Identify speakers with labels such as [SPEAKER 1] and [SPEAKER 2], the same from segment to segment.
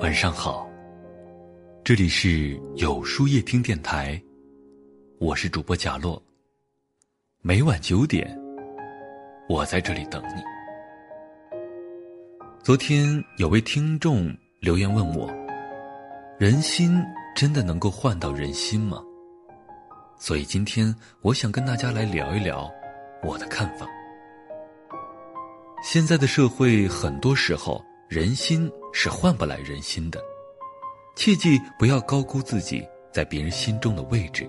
[SPEAKER 1] 晚上好，这里是有书夜听电台，我是主播贾洛。每晚九点，我在这里等你。昨天有位听众留言问我：“人心真的能够换到人心吗？”所以今天我想跟大家来聊一聊我的看法。现在的社会，很多时候人心是换不来人心的，切记不要高估自己在别人心中的位置。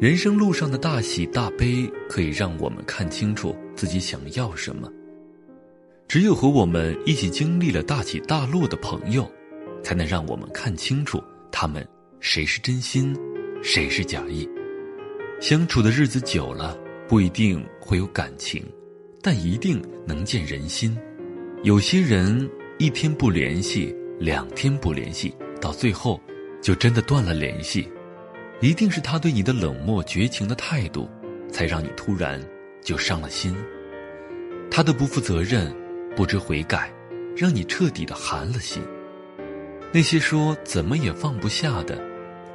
[SPEAKER 1] 人生路上的大喜大悲，可以让我们看清楚自己想要什么。只有和我们一起经历了大起大落的朋友，才能让我们看清楚他们谁是真心，谁是假意。相处的日子久了，不一定会有感情。但一定能见人心。有些人一天不联系，两天不联系，到最后就真的断了联系。一定是他对你的冷漠绝情的态度，才让你突然就伤了心。他的不负责任、不知悔改，让你彻底的寒了心。那些说怎么也放不下的，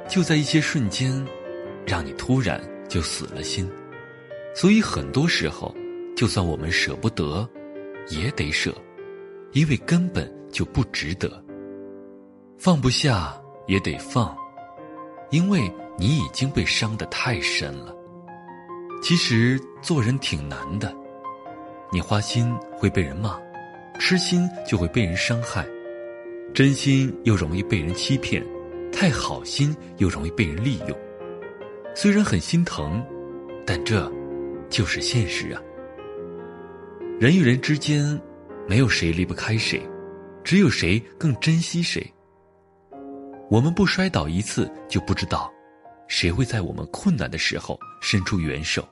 [SPEAKER 1] 就在一些瞬间，让你突然就死了心。所以很多时候。就算我们舍不得，也得舍，因为根本就不值得。放不下也得放，因为你已经被伤得太深了。其实做人挺难的，你花心会被人骂，痴心就会被人伤害，真心又容易被人欺骗，太好心又容易被人利用。虽然很心疼，但这就是现实啊。人与人之间，没有谁离不开谁，只有谁更珍惜谁。我们不摔倒一次就不知道，谁会在我们困难的时候伸出援手；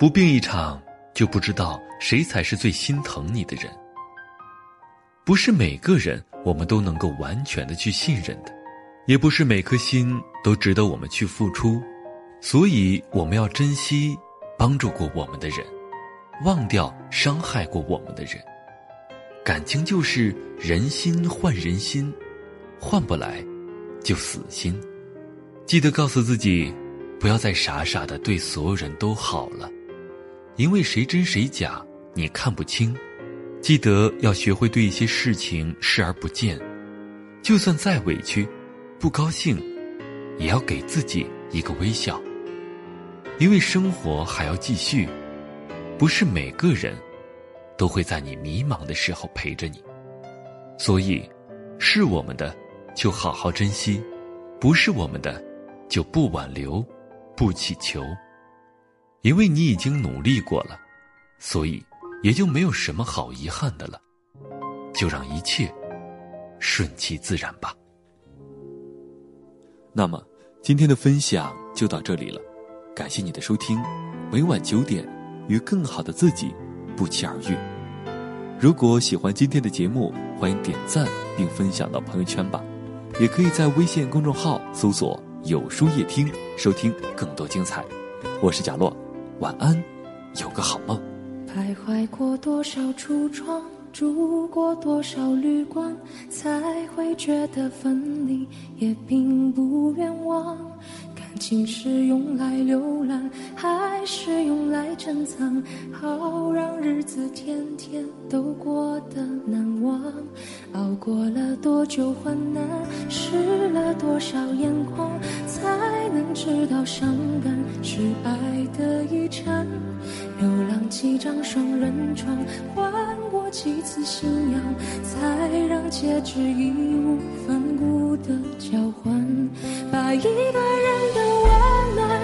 [SPEAKER 1] 不病一场就不知道谁才是最心疼你的人。不是每个人我们都能够完全的去信任的，也不是每颗心都值得我们去付出，所以我们要珍惜帮助过我们的人。忘掉伤害过我们的人，感情就是人心换人心，换不来，就死心。记得告诉自己，不要再傻傻的对所有人都好了，因为谁真谁假你看不清。记得要学会对一些事情视而不见，就算再委屈、不高兴，也要给自己一个微笑，因为生活还要继续。不是每个人都会在你迷茫的时候陪着你，所以，是我们的就好好珍惜，不是我们的就不挽留，不乞求，因为你已经努力过了，所以也就没有什么好遗憾的了，就让一切顺其自然吧。那么，今天的分享就到这里了，感谢你的收听，每晚九点。与更好的自己不期而遇。如果喜欢今天的节目，欢迎点赞并分享到朋友圈吧，也可以在微信公众号搜索“有书夜听”收听更多精彩。我是贾洛，晚安，有个好梦。
[SPEAKER 2] 徘徊过多少橱窗，住过多少旅馆，才会觉得分离也并不冤枉。情是用来浏览，还是用来珍藏？好让日子天天都过得难忘。熬过了多久患难，湿了多少眼眶，才能知道伤感是爱的遗产？流浪几张双人床，换过几次信仰，才让戒指义无反顾的交换？把一个人。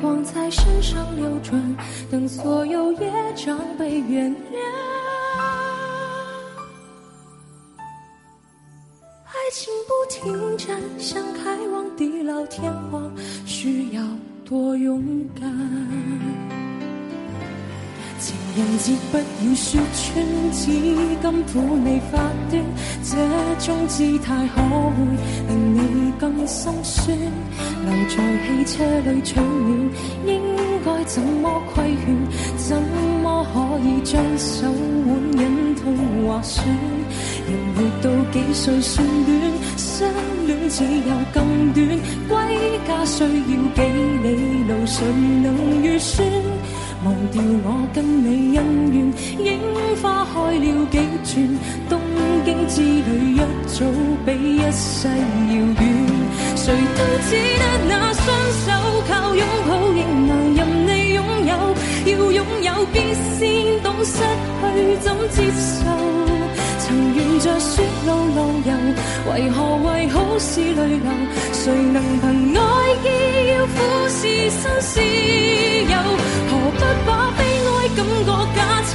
[SPEAKER 2] 光在身上流转，等所有业障被原谅。爱情不停站，想开往地老天荒，需要多勇敢。人节不要說穿，只甘苦你發端，這種姿態可会令你更心酸？留在汽車里取暖，應該怎麼規劝？怎麼可以將手腕忍痛劃损？人活到幾歲算短？相戀只有更短，歸家需要幾里路順？忘掉我跟你恩怨，樱花开了几转，东京之旅一早比一世遥远。谁都只得那双手靠拥抱，仍难任你拥有。要拥有，必先懂失去，怎接受？曾沿着雪路浪游，为何为好事泪流？谁能凭爱意要苦是心事？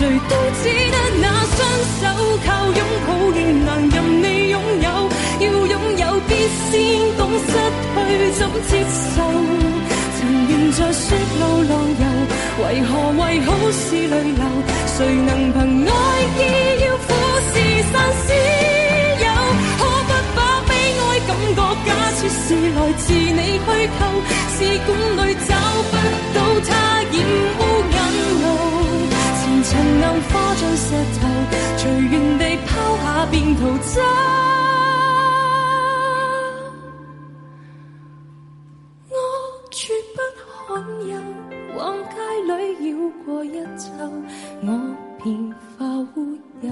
[SPEAKER 2] 谁都只得那双手，靠拥抱亦难任你拥有。要拥有，必先懂失去怎接受。曾沿着雪路浪游，为何为好事泪流？谁能凭爱意要苦事山施有？可不把悲哀感觉假设是来自你虚构？试管里找不到它染污。石头，随缘地抛下便逃走。我绝不罕有，往街里绕过一周，我便化乌有。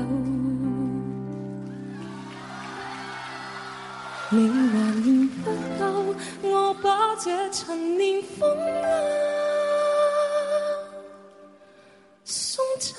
[SPEAKER 2] 你还嫌不够，我把这层念风褛送尽。